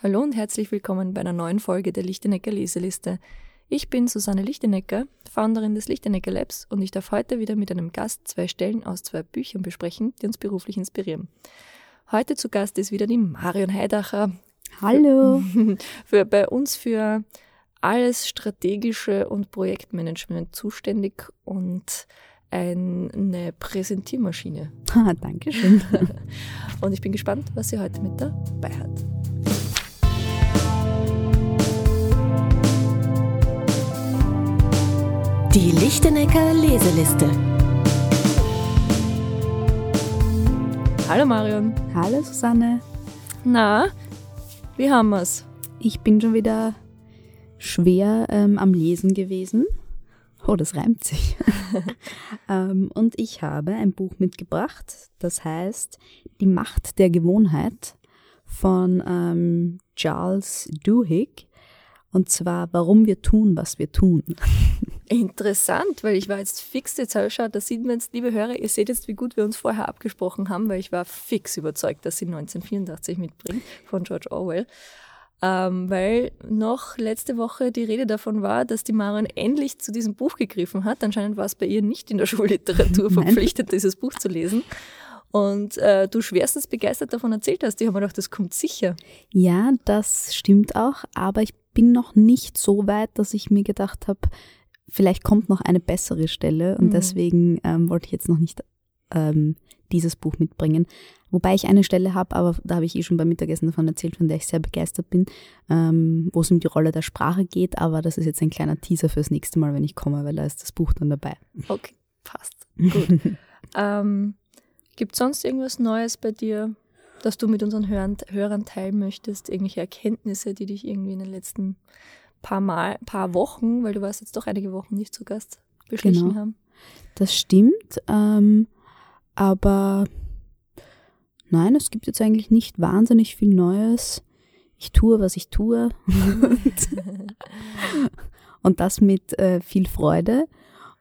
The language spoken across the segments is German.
Hallo und herzlich willkommen bei einer neuen Folge der Lichtenecker Leseliste. Ich bin Susanne Lichtenecker, Founderin des Lichtenecker Labs und ich darf heute wieder mit einem Gast zwei Stellen aus zwei Büchern besprechen, die uns beruflich inspirieren. Heute zu Gast ist wieder die Marion Heidacher. Hallo. Für, für bei uns für alles strategische und Projektmanagement zuständig und eine Präsentiermaschine. Ah, Dankeschön. und ich bin gespannt, was sie heute mit dabei hat. Die Lichtenecker Leseliste. Hallo Marion. Hallo Susanne. Na, wie haben wir's? Ich bin schon wieder schwer ähm, am Lesen gewesen. Oh, das reimt sich. ähm, und ich habe ein Buch mitgebracht, das heißt Die Macht der Gewohnheit von ähm, Charles Duhigg. Und zwar, warum wir tun, was wir tun. Interessant, weil ich war jetzt fix, jetzt habe ich geschaut, da sieht man jetzt, liebe Hörer, ihr seht jetzt, wie gut wir uns vorher abgesprochen haben, weil ich war fix überzeugt, dass sie 1984 mitbringt von George Orwell. Ähm, weil noch letzte Woche die Rede davon war, dass die Marion endlich zu diesem Buch gegriffen hat. Anscheinend war es bei ihr nicht in der Schulliteratur verpflichtet, dieses Buch zu lesen. Und äh, du schwerstens begeistert davon erzählt hast. Ich habe mir gedacht, das kommt sicher. Ja, das stimmt auch, aber ich bin noch nicht so weit, dass ich mir gedacht habe, vielleicht kommt noch eine bessere Stelle und mhm. deswegen ähm, wollte ich jetzt noch nicht ähm, dieses Buch mitbringen. Wobei ich eine Stelle habe, aber da habe ich eh schon beim Mittagessen davon erzählt, von der ich sehr begeistert bin, ähm, wo es um die Rolle der Sprache geht, aber das ist jetzt ein kleiner Teaser fürs nächste Mal, wenn ich komme, weil da ist das Buch dann dabei. Okay, passt. Gut. ähm, Gibt es sonst irgendwas Neues bei dir, das du mit unseren Hörern, Hörern teilen möchtest? Irgendwelche Erkenntnisse, die dich irgendwie in den letzten paar Mal, paar Wochen, weil du warst jetzt doch einige Wochen nicht zu Gast, beschlichen genau. haben? Das stimmt. Ähm, aber nein, es gibt jetzt eigentlich nicht wahnsinnig viel Neues. Ich tue, was ich tue. und das mit äh, viel Freude.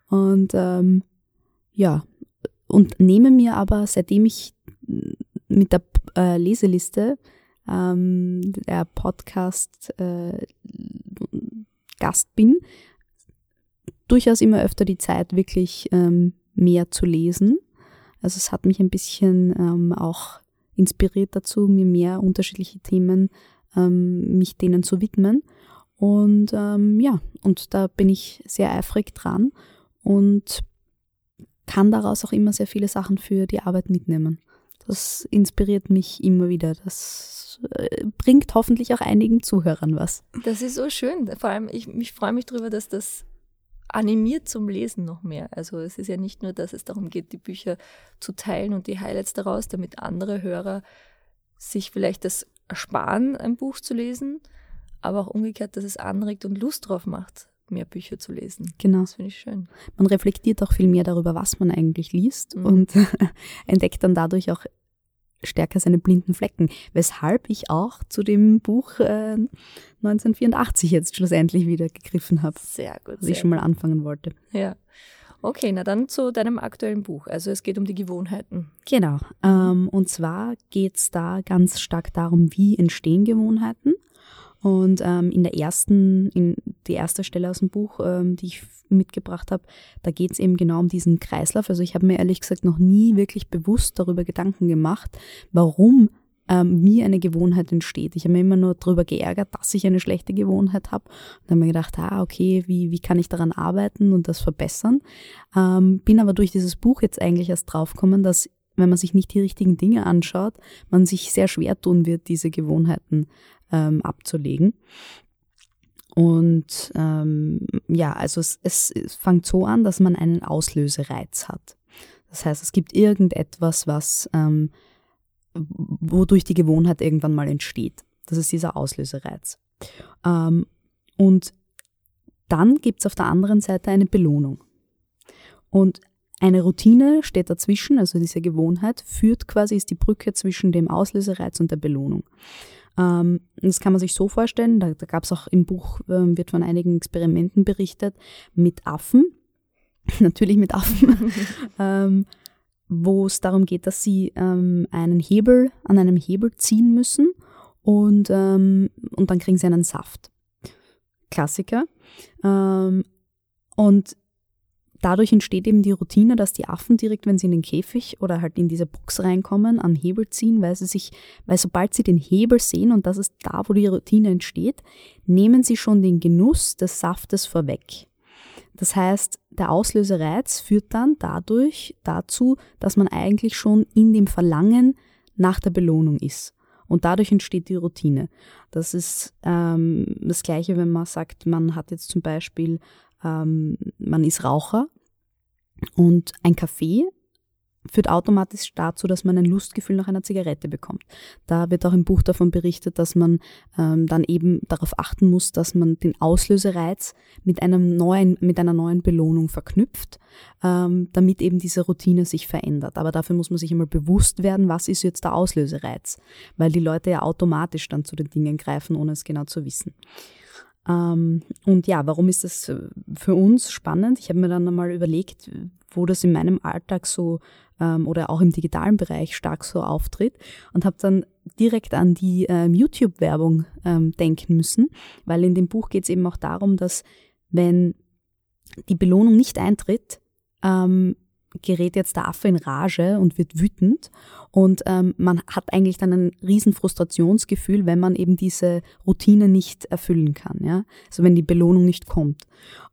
Und ähm, ja, und nehme mir aber, seitdem ich mit der äh, Leseliste ähm, der Podcast äh, bin, durchaus immer öfter die Zeit, wirklich ähm, mehr zu lesen. Also es hat mich ein bisschen ähm, auch inspiriert dazu, mir mehr unterschiedliche Themen, ähm, mich denen zu widmen. Und ähm, ja, und da bin ich sehr eifrig dran und kann daraus auch immer sehr viele Sachen für die Arbeit mitnehmen. Das inspiriert mich immer wieder. Das äh, bringt hoffentlich auch einigen Zuhörern was. Das ist so schön. Vor allem, ich, ich freue mich darüber, dass das animiert zum Lesen noch mehr. Also es ist ja nicht nur, dass es darum geht, die Bücher zu teilen und die Highlights daraus, damit andere Hörer sich vielleicht das ersparen, ein Buch zu lesen, aber auch umgekehrt, dass es anregt und Lust drauf macht, mehr Bücher zu lesen. Genau. Das finde ich schön. Man reflektiert auch viel mehr darüber, was man eigentlich liest mhm. und entdeckt dann dadurch auch stärker seine blinden Flecken, weshalb ich auch zu dem Buch äh, 1984 jetzt schlussendlich wieder gegriffen habe. Sehr gut. Was ich schon mal anfangen wollte. Ja. Okay, na dann zu deinem aktuellen Buch. Also es geht um die Gewohnheiten. Genau. Ähm, und zwar geht es da ganz stark darum, wie entstehen Gewohnheiten und ähm, in der ersten, in die erste Stelle aus dem Buch, ähm, die ich mitgebracht habe, da geht es eben genau um diesen Kreislauf. Also ich habe mir ehrlich gesagt noch nie wirklich bewusst darüber Gedanken gemacht, warum ähm, mir eine Gewohnheit entsteht. Ich habe mir immer nur darüber geärgert, dass ich eine schlechte Gewohnheit habe. Und habe mir gedacht, ah, okay, wie, wie kann ich daran arbeiten und das verbessern? Ähm, bin aber durch dieses Buch jetzt eigentlich erst draufgekommen, dass wenn man sich nicht die richtigen Dinge anschaut, man sich sehr schwer tun wird, diese Gewohnheiten ähm, abzulegen. Und ähm, ja, also es, es, es fängt so an, dass man einen Auslösereiz hat. Das heißt, es gibt irgendetwas, was ähm, wodurch die Gewohnheit irgendwann mal entsteht. Das ist dieser Auslösereiz. Ähm, und dann gibt es auf der anderen Seite eine Belohnung. Und eine Routine steht dazwischen, also diese Gewohnheit, führt quasi, ist die Brücke zwischen dem Auslösereiz und der Belohnung. Ähm, das kann man sich so vorstellen, da, da gab es auch im Buch, äh, wird von einigen Experimenten berichtet, mit Affen, natürlich mit Affen, ähm, wo es darum geht, dass sie ähm, einen Hebel an einem Hebel ziehen müssen und, ähm, und dann kriegen sie einen Saft. Klassiker. Ähm, und dadurch entsteht eben die Routine, dass die Affen direkt, wenn sie in den Käfig oder halt in diese Box reinkommen, am Hebel ziehen, weil sie sich, weil sobald sie den Hebel sehen und das ist da, wo die Routine entsteht, nehmen sie schon den Genuss des Saftes vorweg. Das heißt, der Auslösereiz führt dann dadurch dazu, dass man eigentlich schon in dem Verlangen nach der Belohnung ist. Und dadurch entsteht die Routine. Das ist ähm, das Gleiche, wenn man sagt, man hat jetzt zum Beispiel ähm, man ist Raucher und ein Kaffee führt automatisch dazu, dass man ein Lustgefühl nach einer Zigarette bekommt. Da wird auch im Buch davon berichtet, dass man ähm, dann eben darauf achten muss, dass man den Auslösereiz mit einem neuen, mit einer neuen Belohnung verknüpft, ähm, damit eben diese Routine sich verändert. Aber dafür muss man sich immer bewusst werden, was ist jetzt der Auslösereiz, weil die Leute ja automatisch dann zu den Dingen greifen, ohne es genau zu wissen. Ähm, und ja, warum ist das äh, für uns spannend? Ich habe mir dann einmal überlegt, wo das in meinem Alltag so ähm, oder auch im digitalen Bereich stark so auftritt und habe dann direkt an die ähm, YouTube-Werbung denken müssen, weil in dem Buch geht es eben auch darum, dass wenn die Belohnung nicht eintritt, ähm, gerät jetzt der Affe in Rage und wird wütend und ähm, man hat eigentlich dann ein riesen Frustrationsgefühl, wenn man eben diese Routine nicht erfüllen kann, ja, also wenn die Belohnung nicht kommt.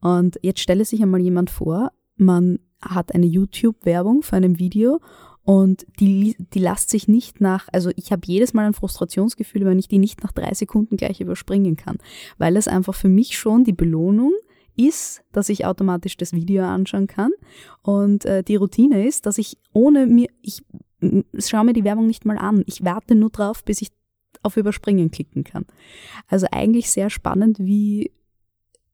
Und jetzt stelle sich einmal jemand vor, man hat eine YouTube-Werbung für ein Video und die, die lasst sich nicht nach, also ich habe jedes Mal ein Frustrationsgefühl, wenn ich die nicht nach drei Sekunden gleich überspringen kann, weil es einfach für mich schon die Belohnung ist, dass ich automatisch das Video anschauen kann. Und äh, die Routine ist, dass ich ohne mir, ich schaue mir die Werbung nicht mal an. Ich warte nur drauf, bis ich auf Überspringen klicken kann. Also eigentlich sehr spannend, wie,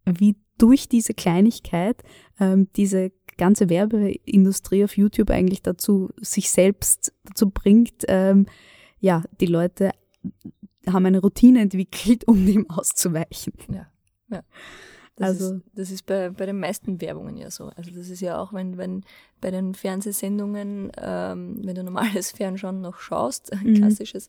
wie durch diese Kleinigkeit ähm, diese ganze Werbeindustrie auf YouTube eigentlich dazu, sich selbst dazu bringt, ähm, ja, die Leute haben eine Routine entwickelt, um dem auszuweichen. Ja, ja. Das also ist, das ist bei, bei den meisten Werbungen ja so. Also das ist ja auch, wenn, wenn bei den Fernsehsendungen, ähm, wenn du normales Fernschauen noch schaust, ein mhm. klassisches,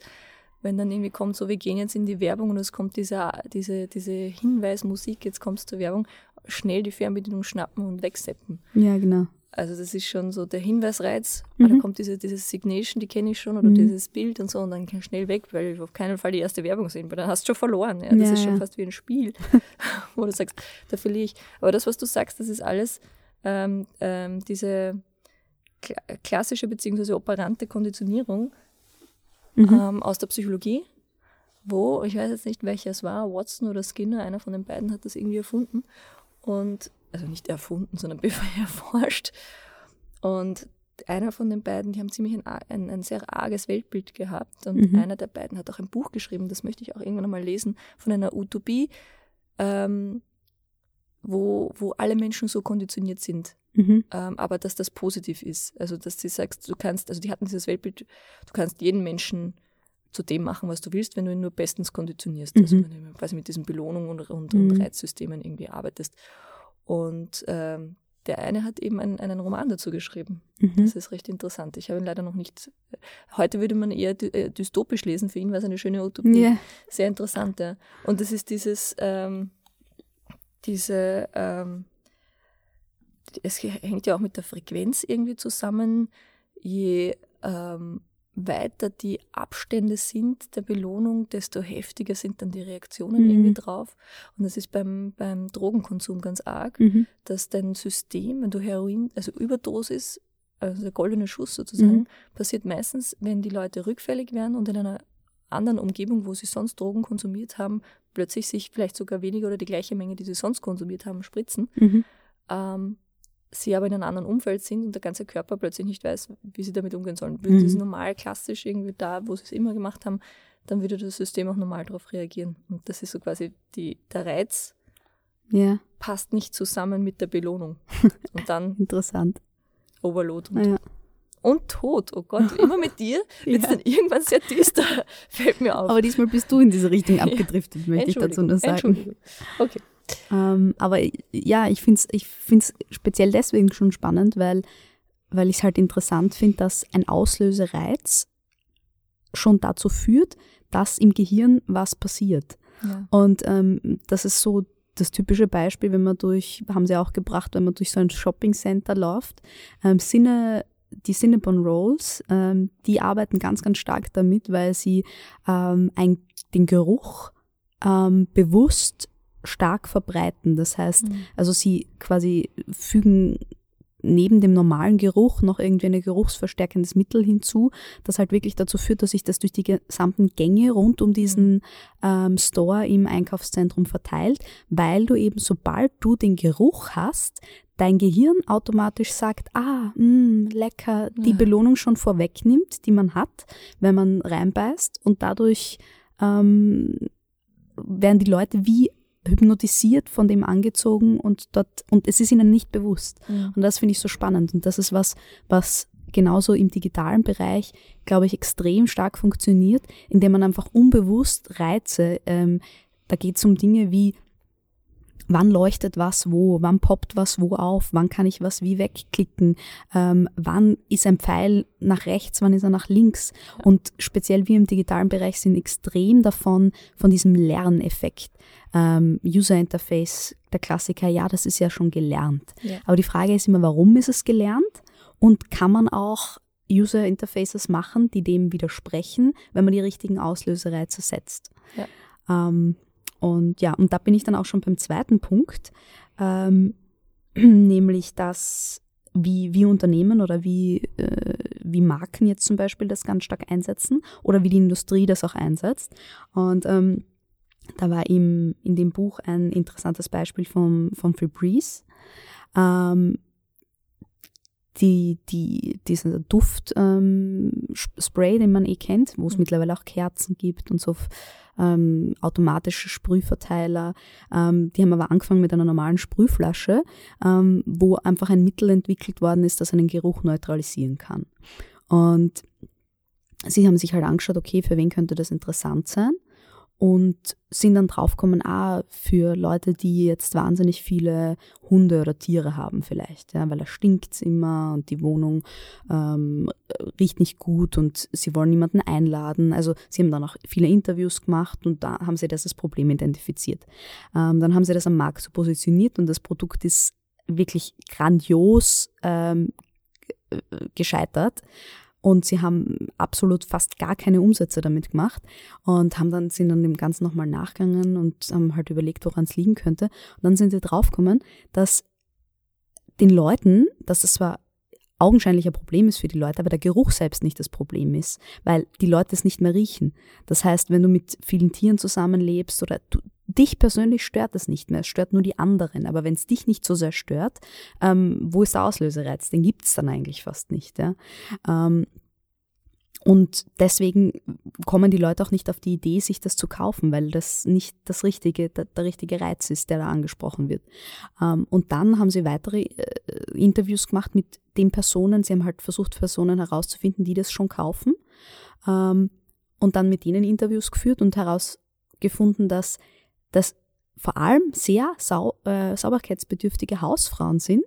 wenn dann irgendwie kommt, so wir gehen jetzt in die Werbung und es kommt diese, diese, diese Hinweismusik, jetzt kommst du zur Werbung, schnell die Fernbedienung schnappen und wegseppen. Ja, genau. Also das ist schon so der Hinweisreiz, mhm. da kommt diese, diese Signation, die kenne ich schon, oder mhm. dieses Bild und so, und dann kann ich schnell weg, weil ich auf keinen Fall die erste Werbung sehen, weil dann hast du schon verloren. Ja? Das ja, ist schon ja. fast wie ein Spiel, wo du sagst, da verliere ich. Aber das, was du sagst, das ist alles ähm, ähm, diese kla klassische bzw. operante Konditionierung mhm. ähm, aus der Psychologie, wo, ich weiß jetzt nicht, welcher es war, Watson oder Skinner, einer von den beiden hat das irgendwie erfunden. Und also nicht erfunden, sondern erforscht. Und einer von den beiden, die haben ziemlich ein, ein, ein sehr arges Weltbild gehabt. Und mhm. einer der beiden hat auch ein Buch geschrieben, das möchte ich auch irgendwann mal lesen, von einer Utopie, ähm, wo, wo alle Menschen so konditioniert sind. Mhm. Ähm, aber dass das positiv ist. Also, dass du sagst, du kannst, also die hatten dieses Weltbild, du kannst jeden Menschen zu dem machen, was du willst, wenn du ihn nur bestens konditionierst. Also mhm. Also wenn du quasi mit diesen Belohnungen und, und, und mhm. Reizsystemen irgendwie arbeitest. Und ähm, der eine hat eben einen, einen Roman dazu geschrieben. Mhm. Das ist recht interessant. Ich habe ihn leider noch nicht. Heute würde man eher äh, dystopisch lesen. Für ihn war es eine schöne Utopie. Yeah. Sehr interessant, ja. Und das ist dieses, ähm, diese, ähm, es hängt ja auch mit der Frequenz irgendwie zusammen. Je ähm, weiter die Abstände sind der Belohnung, desto heftiger sind dann die Reaktionen mhm. irgendwie drauf. Und das ist beim, beim Drogenkonsum ganz arg, mhm. dass dein System, wenn du Heroin, also Überdosis, also der goldene Schuss sozusagen, mhm. passiert meistens, wenn die Leute rückfällig werden und in einer anderen Umgebung, wo sie sonst Drogen konsumiert haben, plötzlich sich vielleicht sogar weniger oder die gleiche Menge, die sie sonst konsumiert haben, spritzen. Mhm. Ähm, sie aber in einem anderen Umfeld sind und der ganze Körper plötzlich nicht weiß, wie sie damit umgehen sollen. Würde mhm. das normal, klassisch irgendwie da, wo sie es immer gemacht haben, dann würde das System auch normal darauf reagieren. Und das ist so quasi die, der Reiz ja. passt nicht zusammen mit der Belohnung. Und dann Interessant. Overload und, ja. und Tod. Oh Gott, immer mit dir wird es ja. dann irgendwann sehr düster, fällt mir auf. Aber diesmal bist du in diese Richtung abgedriftet, möchte ich dazu nur sagen. Entschuldigung. Okay. Ähm, aber ja, ich finde es ich find's speziell deswegen schon spannend, weil, weil ich es halt interessant finde, dass ein Auslösereiz schon dazu führt, dass im Gehirn was passiert. Ja. Und ähm, das ist so das typische Beispiel, wenn man durch, haben sie auch gebracht, wenn man durch so ein Shopping-Center läuft, ähm, Sinne, die Cinnabon Rolls, ähm, die arbeiten ganz, ganz stark damit, weil sie ähm, ein, den Geruch ähm, bewusst stark verbreiten. Das heißt, Mhm. also sie quasi fügen neben dem normalen Geruch noch irgendwie ein geruchsverstärkendes Mittel hinzu, das halt wirklich dazu führt, dass sich das durch die gesamten Gänge rund um diesen ähm, Store im Einkaufszentrum verteilt, weil du eben, sobald du den Geruch hast, dein Gehirn automatisch sagt, ah, mh, lecker, die Ja. Belohnung schon vorwegnimmt, die man hat, wenn man reinbeißt und dadurch ähm, werden die Leute wie hypnotisiert von dem angezogen und dort, und es ist ihnen nicht bewusst. Mhm. Und das finde ich so spannend. Und das ist was, was genauso im digitalen Bereich, glaube ich, extrem stark funktioniert, indem man einfach unbewusst Reize, ähm, da geht es um Dinge wie, wann leuchtet was wo, wann poppt was wo auf, wann kann ich was wie wegklicken, ähm, wann ist ein Pfeil nach rechts, wann ist er nach links. Und speziell wir im digitalen Bereich sind extrem davon, von diesem Lerneffekt. Ähm, User Interface, der Klassiker, ja, das ist ja schon gelernt. Ja. Aber die Frage ist immer, warum ist es gelernt? Und kann man auch User Interfaces machen, die dem widersprechen, wenn man die richtigen Auslösereize setzt? Ja. Ähm, und ja, und da bin ich dann auch schon beim zweiten Punkt, ähm, nämlich dass wie, wie Unternehmen oder wie, äh, wie Marken jetzt zum Beispiel das ganz stark einsetzen oder wie die Industrie das auch einsetzt. Und ähm, da war im, in dem Buch ein interessantes Beispiel vom, von Febreze. Ähm, die, die, dieser Duft ähm, Spray, den man eh kennt, wo es Mhm. mittlerweile auch Kerzen gibt und so ähm, automatische Sprühverteiler. Ähm, die haben aber angefangen mit einer normalen Sprühflasche, ähm, wo einfach ein Mittel entwickelt worden ist, das einen Geruch neutralisieren kann. Und sie haben sich halt angeschaut, okay, für wen könnte das interessant sein? Und sind dann draufgekommen, ah, für Leute, die jetzt wahnsinnig viele Hunde oder Tiere haben vielleicht, ja, weil da stinkt's immer und die Wohnung ähm, riecht nicht gut und sie wollen niemanden einladen. Also sie haben dann auch viele Interviews gemacht und da haben sie das als Problem identifiziert. Ähm, dann haben sie das am Markt so positioniert und das Produkt ist wirklich grandios ähm, äh, gescheitert. Und sie haben absolut fast gar keine Umsätze damit gemacht und haben dann, sind dann dem Ganzen nochmal nachgegangen und haben halt überlegt, woran es liegen könnte. Und dann sind sie draufgekommen, dass den Leuten, dass das zwar augenscheinlich ein Problem ist für die Leute, aber der Geruch selbst nicht das Problem ist, weil die Leute es nicht mehr riechen. Das heißt, wenn du mit vielen Tieren zusammenlebst oder du, dich persönlich stört es nicht mehr, es stört nur die anderen. Aber wenn es dich nicht so sehr stört, ähm, wo ist der Auslösereiz? Den gibt es dann eigentlich fast nicht. Ja? Ähm, und deswegen kommen die Leute auch nicht auf die Idee, sich das zu kaufen, weil das nicht das richtige, der, der richtige Reiz ist, der da angesprochen wird. Ähm, und dann haben sie weitere äh, Interviews gemacht mit den Personen. Sie haben halt versucht, Personen herauszufinden, die das schon kaufen. Ähm, und dann mit denen Interviews geführt und herausgefunden, dass das vor allem sehr sau äh, sauberkeitsbedürftige Hausfrauen sind,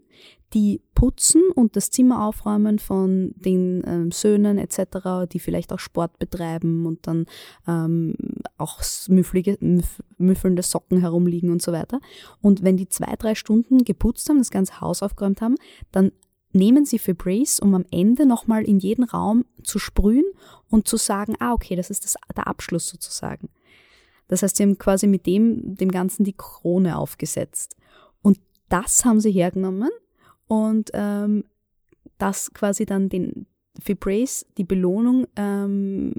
die putzen und das Zimmer aufräumen von den ähm, Söhnen etc., die vielleicht auch Sport betreiben und dann ähm, auch müfflige, müff, müffelnde Socken herumliegen und so weiter. Und wenn die zwei, drei Stunden geputzt haben, das ganze Haus aufgeräumt haben, dann nehmen sie Febreze, um am Ende nochmal in jeden Raum zu sprühen und zu sagen, ah, okay, das ist das, der Abschluss sozusagen. Das heißt, sie haben quasi mit dem, dem Ganzen die Krone aufgesetzt. Und das haben sie hergenommen und ähm, das quasi dann den Febreze, die Belohnung ähm,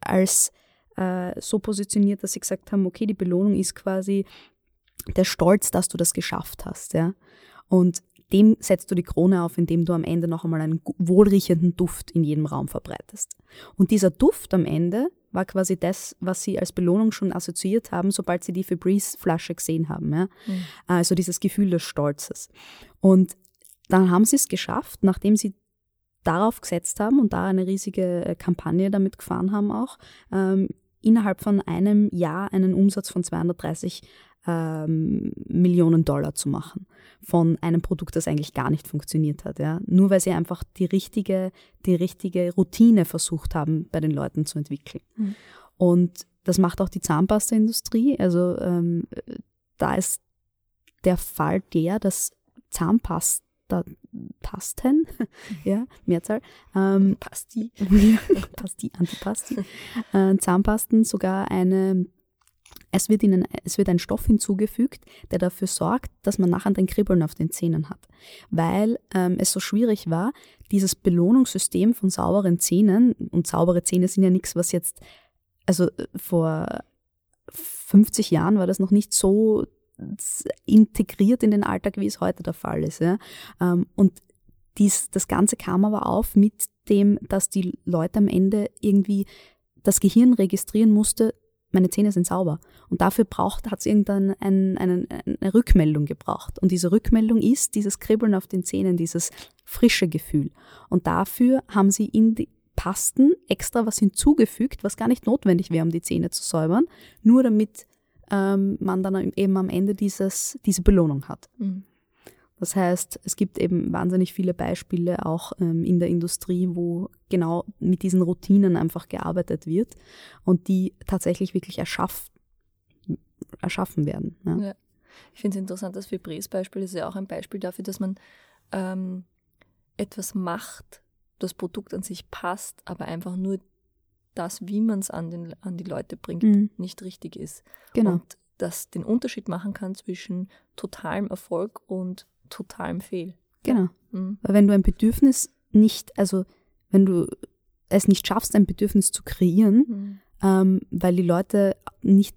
als äh, so positioniert, dass sie gesagt haben, okay, die Belohnung ist quasi der Stolz, dass du das geschafft hast, ja. Und dem setzt du die Krone auf, indem du am Ende noch einmal einen wohlriechenden Duft in jedem Raum verbreitest. Und dieser Duft am Ende war quasi das, was sie als Belohnung schon assoziiert haben, sobald sie die Febreze-Flasche gesehen haben. Ja? Mhm. Also dieses Gefühl des Stolzes. Und dann haben sie es geschafft, nachdem sie darauf gesetzt haben und da eine riesige äh, Kampagne damit gefahren haben auch, ähm, innerhalb von einem Jahr einen Umsatz von 230 ähm, Millionen Dollar zu machen von einem Produkt, das eigentlich gar nicht funktioniert hat. Ja? Nur weil sie einfach die richtige, die richtige Routine versucht haben, bei den Leuten zu entwickeln. Mhm. Und das macht auch die Zahnpasta-Industrie. Also ähm, da ist der Fall der, dass Zahnpasta Pasten, ja, Mehrzahl, ähm, Pasti. Pasti, Antipasti, äh, Zahnpasten sogar eine, es wird, ihnen, es wird ein Stoff hinzugefügt, der dafür sorgt, dass man nachher ein Kribbeln auf den Zähnen hat. Weil ähm, es so schwierig war, dieses Belohnungssystem von sauberen Zähnen, und saubere Zähne sind ja nichts, was jetzt, also äh, vor 50 Jahren war das noch nicht so integriert in den Alltag, wie es heute der Fall ist. Ja? Ähm, und dies, das Ganze kam aber auf mit dem, dass die Leute am Ende irgendwie das Gehirn registrieren musste, meine Zähne sind sauber. Und dafür braucht, hat es irgendeine ein, ein, eine Rückmeldung gebraucht. Und diese Rückmeldung ist dieses Kribbeln auf den Zähnen, dieses frische Gefühl. Und dafür haben sie in die Pasten extra was hinzugefügt, was gar nicht notwendig wäre, um die Zähne zu säubern, nur damit ähm, man dann eben am Ende dieses, diese Belohnung hat. Mhm. Das heißt, es gibt eben wahnsinnig viele Beispiele auch ähm, in der Industrie, wo genau mit diesen Routinen einfach gearbeitet wird und die tatsächlich wirklich erschaff, erschaffen werden. Ja. Ja. Ich finde es interessant, das Febreze-Beispiel ist ja auch ein Beispiel dafür, dass man ähm, etwas macht, das Produkt an sich passt, aber einfach nur das, wie man es an, an die Leute bringt, mhm. nicht richtig ist. Genau. Und das den Unterschied machen kann zwischen totalem Erfolg und totalem Fehl. Genau. Mhm. Weil wenn du ein Bedürfnis nicht, also wenn du es nicht schaffst, ein Bedürfnis zu kreieren, mhm. ähm, weil die Leute nicht,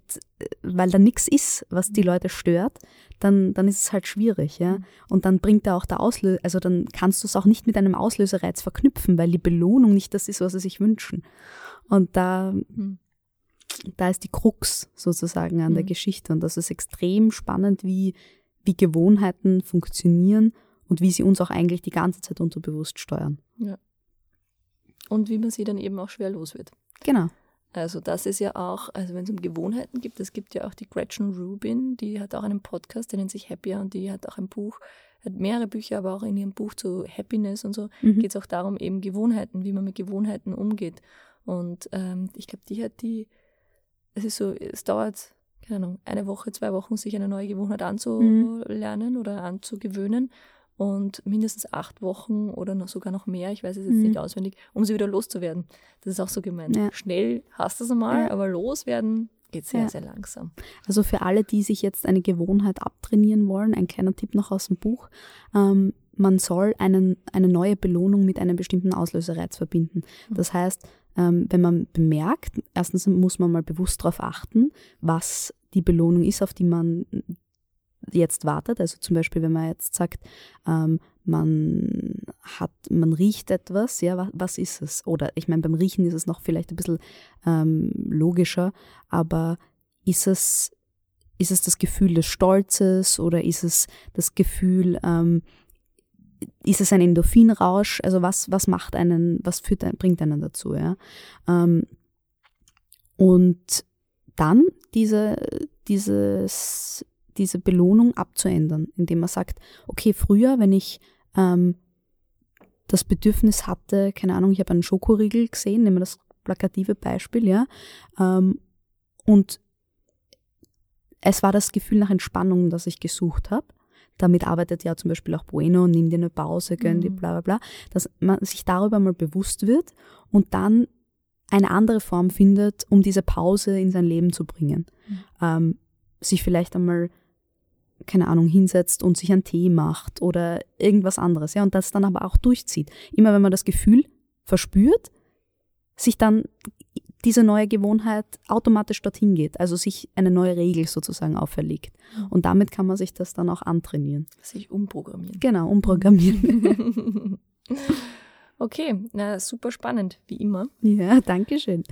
weil da nichts ist, was die Leute stört, dann, dann ist es halt schwierig, ja. Mhm. Und dann bringt da auch der Auslöser, also dann kannst du es auch nicht mit einem Auslösereiz verknüpfen, weil die Belohnung nicht das ist, was sie sich wünschen. Und da, mhm. da ist die Krux sozusagen an mhm. der Geschichte. Und das ist extrem spannend, wie, wie Gewohnheiten funktionieren und wie sie uns auch eigentlich die ganze Zeit unterbewusst steuern. Ja. Und wie man sie dann eben auch schwer los wird. Genau. Also das ist ja auch, also wenn es um Gewohnheiten gibt, es gibt ja auch die Gretchen Rubin, die hat auch einen Podcast, der nennt sich Happier und die hat auch ein Buch, hat mehrere Bücher, aber auch in ihrem Buch zu Happiness und so mhm. geht es auch darum, eben Gewohnheiten, wie man mit Gewohnheiten umgeht. Und ähm, ich glaube, die hat die, es ist so, es dauert, keine Ahnung, eine Woche, zwei Wochen, sich eine neue Gewohnheit anzulernen mhm. oder anzugewöhnen. Und mindestens acht Wochen oder noch sogar noch mehr, ich weiß es jetzt mhm. nicht auswendig, um sie wieder loszuwerden. Das ist auch so gemeint. Ja. Schnell hast du es einmal, ja. aber loswerden geht sehr, ja. sehr langsam. Also für alle, die sich jetzt eine Gewohnheit abtrainieren wollen, ein kleiner Tipp noch aus dem Buch. Ähm, man soll einen, eine neue Belohnung mit einem bestimmten Auslösereiz verbinden. Mhm. Das heißt, ähm, wenn man bemerkt, erstens muss man mal bewusst darauf achten, was die Belohnung ist, auf die man jetzt wartet. Also zum Beispiel, wenn man jetzt sagt, ähm, man hat, man riecht etwas, ja, was, was ist es? Oder ich meine, beim Riechen ist es noch vielleicht ein bisschen ähm, logischer, aber ist es, ist es das Gefühl des Stolzes oder ist es das Gefühl, ähm, ist es ein Endorphinrausch? Also was, was macht einen, was führt, bringt einen dazu, ja? Ähm, und dann diese, dieses, diese Belohnung abzuändern, indem man sagt, okay, früher, wenn ich ähm, das Bedürfnis hatte, keine Ahnung, ich habe einen Schokoriegel gesehen, nehmen wir das plakative Beispiel, ja, ähm, und es war das Gefühl nach Entspannung, das ich gesucht habe damit arbeitet ja zum Beispiel auch Bueno, nimm dir eine Pause, gönn dir mhm. bla bla bla, dass man sich darüber mal bewusst wird und dann eine andere Form findet, um diese Pause in sein Leben zu bringen. Mhm. Ähm, sich vielleicht einmal, keine Ahnung, hinsetzt und sich einen Tee macht oder irgendwas anderes, ja, und das dann aber auch durchzieht. Immer wenn man das Gefühl verspürt, sich dann diese neue Gewohnheit automatisch dorthin geht, also sich eine neue Regel sozusagen auferlegt. Mhm. Und damit kann man sich das dann auch antrainieren. Sich umprogrammieren. Genau, umprogrammieren. okay, na, super spannend, wie immer. Ja, danke schön.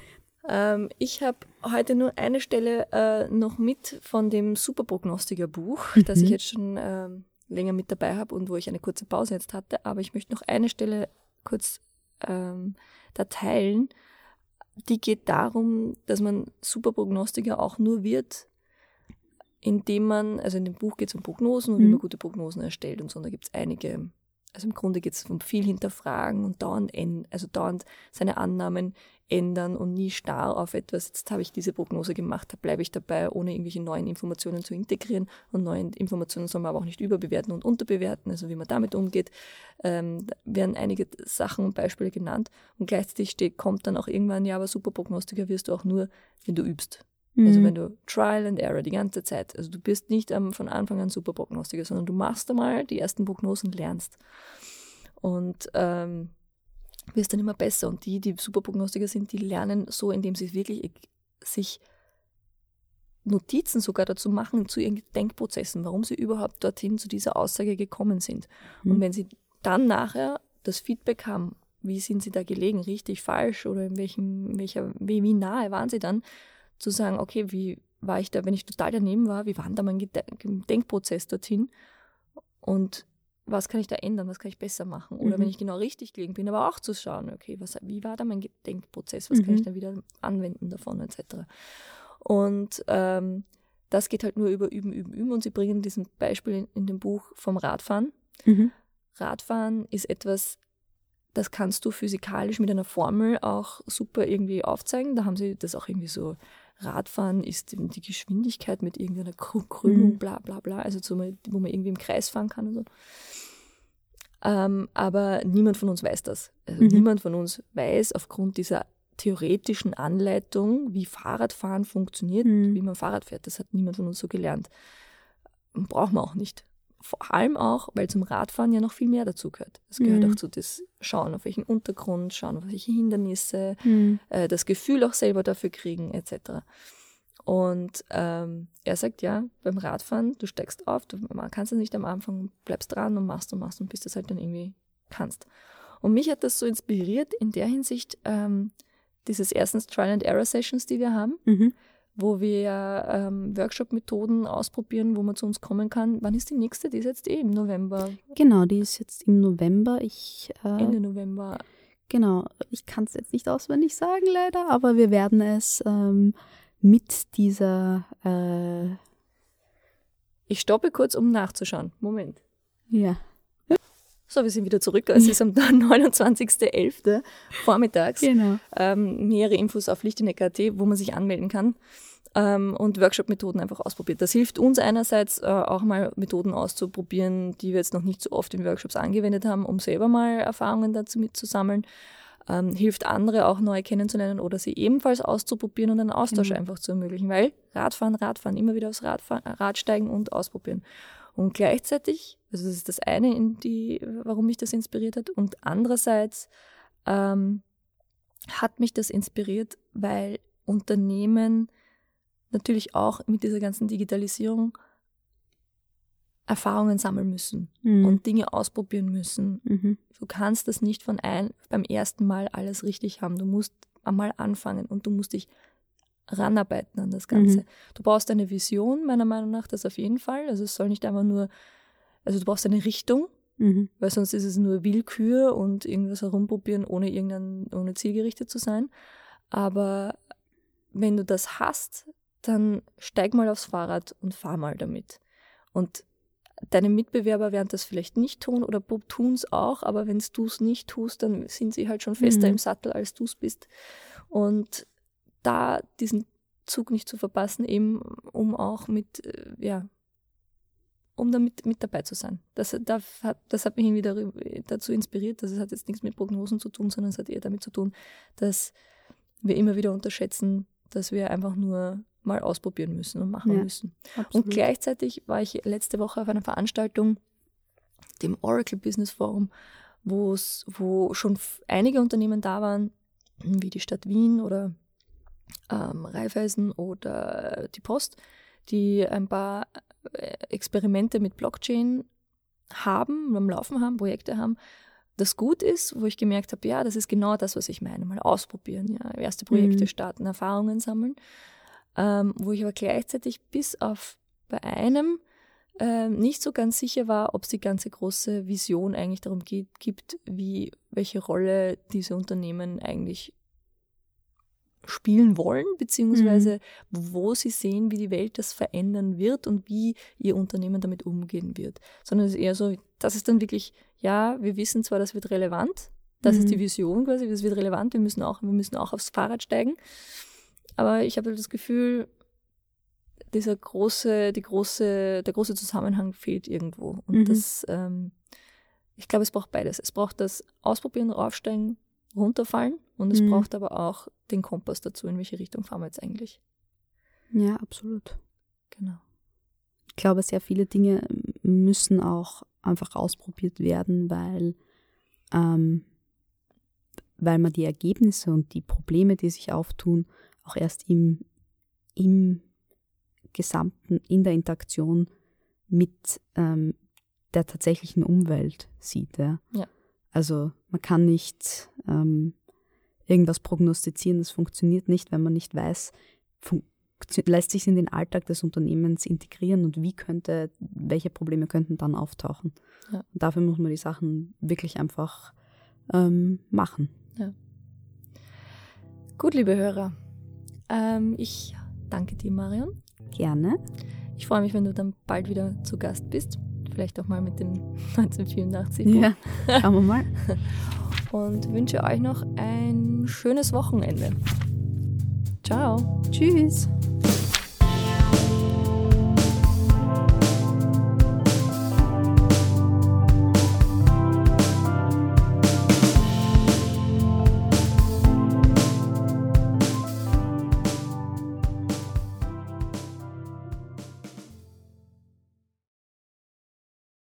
Ähm, ich habe heute nur eine Stelle äh, noch mit von dem Superprognostiker-Buch, mhm. das ich jetzt schon ähm, länger mit dabei habe und wo ich eine kurze Pause jetzt hatte. Aber ich möchte noch eine Stelle kurz ähm, da teilen die geht darum, dass man Superprognostiker auch nur wird, indem man, also in dem Buch geht es um Prognosen und mhm. wie man gute Prognosen erstellt und so, und da gibt es einige Also im Grunde geht es um viel hinterfragen und dauernd, also dauernd seine Annahmen ändern und nie starr auf etwas, jetzt habe ich diese Prognose gemacht, da bleibe ich dabei, ohne irgendwelche neuen Informationen zu integrieren. Und neue Informationen soll man aber auch nicht überbewerten und unterbewerten, also wie man damit umgeht. Ähm, werden einige Sachen und Beispiele genannt. Und gleichzeitig steht, kommt dann auch irgendwann, ja, aber Superprognostiker wirst du auch nur, wenn du übst. Also mhm. Also wenn du Trial and Error die ganze Zeit, also du bist nicht ähm, von Anfang an Superprognostiker, sondern du machst einmal die ersten Prognosen, lernst. Und ähm, wirst dann immer besser. Und die, die Superprognostiker sind, die lernen so, indem sie wirklich sich Notizen sogar dazu machen, zu ihren Denkprozessen, warum sie überhaupt dorthin zu dieser Aussage gekommen sind. Mhm. Und wenn sie dann nachher das Feedback haben, wie sind sie da gelegen, richtig, falsch oder in welchem, welcher, wie, wie nahe waren sie dann, zu sagen, okay, wie war ich da, wenn ich total daneben war, wie war da mein Denkprozess dorthin? Und was kann ich da ändern, was kann ich besser machen? Oder mhm. wenn ich genau richtig gelegen bin, aber auch zu schauen, okay, was, wie war da mein Denkprozess, was mhm. kann ich mhm. dann wieder anwenden davon, etc. Und ähm, das geht halt nur über Üben, Üben, Üben. Und sie bringen diesen Beispiel in, in dem Buch vom Radfahren. Mhm. Radfahren ist etwas, das kannst du physikalisch mit einer Formel auch super irgendwie aufzeigen. Da haben sie das auch irgendwie so Radfahren ist die Geschwindigkeit mit irgendeiner Krümmung, mhm. bla bla bla, also so, wo man irgendwie im Kreis fahren kann und so. Ähm, aber niemand von uns weiß das. Also mhm. Niemand von uns weiß aufgrund dieser theoretischen Anleitung, wie Fahrradfahren funktioniert, mhm. wie man Fahrrad fährt. Das hat niemand von uns so gelernt. Braucht man auch nicht vor allem auch, weil zum Radfahren ja noch viel mehr dazu gehört. Es gehört mhm. auch zu das Schauen auf welchen Untergrund, schauen auf welche Hindernisse, mhm. äh, das Gefühl auch selber dafür kriegen, etc. Und ähm, er sagt, ja, beim Radfahren, du steigst auf, du kannst es nicht am Anfang, bleibst dran und machst und machst und bis du es halt dann irgendwie kannst. Und mich hat das so inspiriert in der Hinsicht, ähm, dieses erstens Trial and Error Sessions, die wir haben. Mhm wo wir ähm, Workshop-Methoden ausprobieren, wo man zu uns kommen kann. Wann ist die nächste? Die ist jetzt eh im November. Genau, die ist jetzt im November. Ich, äh, Ende November. Genau, ich kann es jetzt nicht auswendig sagen, leider, aber wir werden es ähm, mit dieser. Äh ich stoppe kurz, um nachzuschauen. Moment. Ja. So, wir sind wieder zurück. Es ist am 29.11. vormittags. Genau. Ähm, mehrere Infos auf Lichteneck.at, wo man sich anmelden kann ähm, und Workshop-Methoden einfach ausprobiert. Das hilft uns einerseits äh, auch mal Methoden auszuprobieren, die wir jetzt noch nicht so oft in Workshops angewendet haben, um selber mal Erfahrungen dazu mitzusammeln. Ähm, hilft andere auch neu kennenzulernen oder sie ebenfalls auszuprobieren und einen Austausch mhm. einfach zu ermöglichen, weil Radfahren, Radfahren, immer wieder aufs Radfahren, Rad steigen und ausprobieren. Und gleichzeitig, also das ist das eine, in die, warum mich das inspiriert hat. Und andererseits ähm, hat mich das inspiriert, weil Unternehmen natürlich auch mit dieser ganzen Digitalisierung Erfahrungen sammeln müssen mhm. und Dinge ausprobieren müssen. Mhm. Du kannst das nicht von ein, beim ersten Mal alles richtig haben. Du musst einmal anfangen und du musst dich ranarbeiten an das Ganze. Mhm. Du brauchst eine Vision, meiner Meinung nach, das auf jeden Fall. Also es soll nicht einfach nur, also du brauchst eine Richtung, mhm. weil sonst ist es nur Willkür und irgendwas herumprobieren, ohne irgendein, ohne zielgerichtet zu sein. Aber wenn du das hast, dann steig mal aufs Fahrrad und fahr mal damit. Und deine Mitbewerber werden das vielleicht nicht tun oder tun es auch, aber wenn du es nicht tust, dann sind sie halt schon fester mhm. im Sattel, als du es bist. Und da diesen Zug nicht zu verpassen, eben um auch mit, äh, ja, um damit mit dabei zu sein. Das, das, hat, das hat mich irgendwie dazu inspiriert, dass es hat jetzt nichts mit Prognosen zu tun, sondern es hat eher damit zu tun, dass wir immer wieder unterschätzen, dass wir einfach nur mal ausprobieren müssen und machen ja, müssen. Absolut. Und gleichzeitig war ich letzte Woche auf einer Veranstaltung, dem Oracle Business Forum, wo schon einige Unternehmen da waren, wie die Stadt Wien oder ähm, Raiffeisen oder die Post, die ein paar äh, Experimente mit Blockchain haben, am Laufen haben, Projekte haben, das gut ist, wo ich gemerkt habe, ja, das ist genau das, was ich meine. Mal ausprobieren, ja, erste Projekte mhm. starten, Erfahrungen sammeln. Ähm, wo ich aber gleichzeitig bis auf bei einem ähm, nicht so ganz sicher war, ob es die ganze große Vision eigentlich darum geht, gibt, wie welche Rolle diese Unternehmen eigentlich spielen wollen, beziehungsweise wo sie sehen, wie die Welt das verändern wird und wie ihr Unternehmen damit umgehen wird. Sondern es ist eher so, das ist dann wirklich, ja, wir wissen zwar, das wird relevant, das ist die Mhm. Vision quasi, das wird relevant, wir müssen auch, wir müssen auch aufs Fahrrad steigen. Aber ich habe das Gefühl, dieser große, die große, der große Zusammenhang fehlt irgendwo. Und Mhm. das, ähm, ich glaube, es braucht beides. Es braucht das Ausprobieren, Raufsteigen, runterfallen und es Mhm. braucht aber auch den Kompass dazu, in welche Richtung fahren wir jetzt eigentlich. Ja, absolut. Genau. Ich glaube, sehr viele Dinge müssen auch einfach ausprobiert werden, weil, ähm, weil man die Ergebnisse und die Probleme, die sich auftun, auch erst im, im Gesamten, in der Interaktion mit ähm, der tatsächlichen Umwelt sieht. Ja? Ja. Also man kann nicht ähm, irgendwas prognostizieren, das funktioniert nicht, wenn man nicht weiß, lässt sich in den Alltag des Unternehmens integrieren und wie könnte, welche Probleme könnten dann auftauchen. Ja. Und dafür muss man die Sachen wirklich einfach ähm, machen. Gut, liebe Hörer. Ähm, ich danke dir, Marion. Gerne. Ich freue mich, wenn du dann bald wieder zu Gast bist. Vielleicht auch mal mit dem 1984. Buch. Ja, schauen wir mal. Und wünsche euch noch ein schönes Wochenende. Ciao. Tschüss.